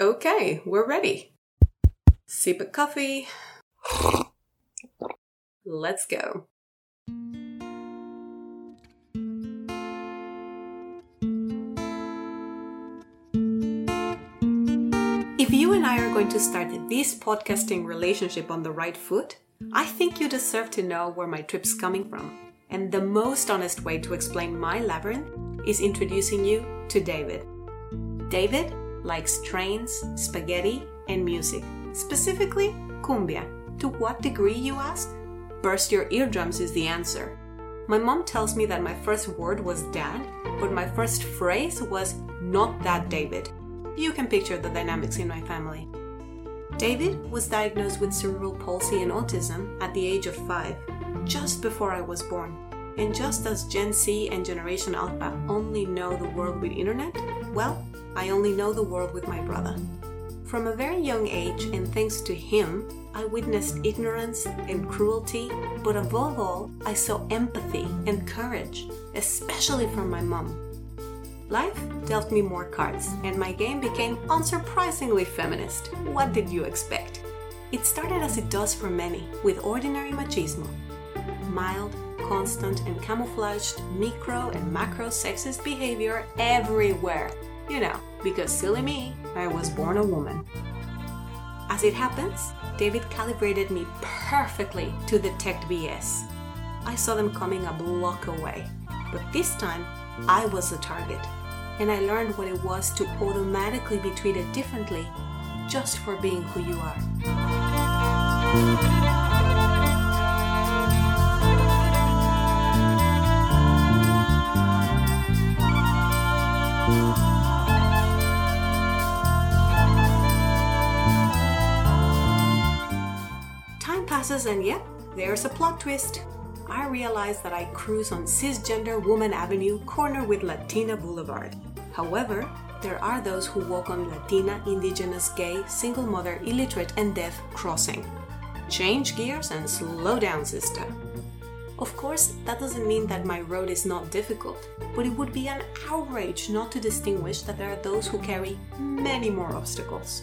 Okay, we're ready. Sip a coffee. Let's go. If you and I are going to start this podcasting relationship on the right foot, I think you deserve to know where my trip's coming from. And the most honest way to explain my labyrinth is introducing you to David. David likes trains, spaghetti, and music, specifically cumbia. To what degree, you ask? Burst your eardrums is the answer. My mom tells me that my first word was dad, but my first phrase was not that David. You can picture the dynamics in my family. David was diagnosed with cerebral palsy and autism at the age of five, just before I was born. And just as Gen Z and Generation Alpha only know the world with internet, well, I only know the world with my brother. From a very young age, and thanks to him, I witnessed ignorance and cruelty, but above all, I saw empathy and courage, especially from my mom. Life dealt me more cards, and my game became unsurprisingly feminist. What did you expect? It started as it does for many, with ordinary machismo. Mild, constant, and camouflaged micro and macro sexist behavior everywhere. You know, because silly me, I was born a woman. As it happens, David calibrated me perfectly to detect BS. I saw them coming a block away, but this time I was the target and I learned what it was to automatically be treated differently just for being who you are. And yep, there's a plot twist. I realize that I cruise on cisgender woman avenue corner with Latina Boulevard. However, there are those who walk on Latina, indigenous, gay, single mother, illiterate, and deaf crossing. Change gears and slow down, sister. Of course, that doesn't mean that my road is not difficult, but it would be an outrage not to distinguish that there are those who carry many more obstacles.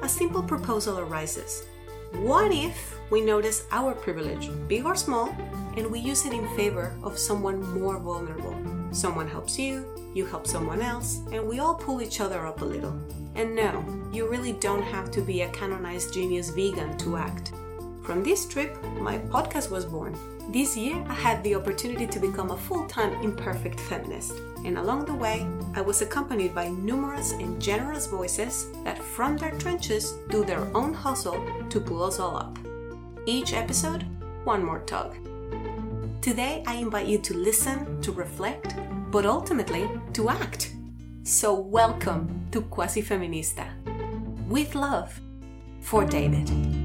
A simple proposal arises. What if we notice our privilege, big or small, and we use it in favor of someone more vulnerable? Someone helps you, you help someone else, and we all pull each other up a little. And no, you really don't have to be a canonized genius vegan to act. From this trip, my podcast was born. This year, I had the opportunity to become a full time imperfect feminist. And along the way, I was accompanied by numerous and generous voices that, from their trenches, do their own hustle to pull us all up. Each episode, one more tug. Today, I invite you to listen, to reflect, but ultimately to act. So, welcome to Quasi Feminista. With love, for David.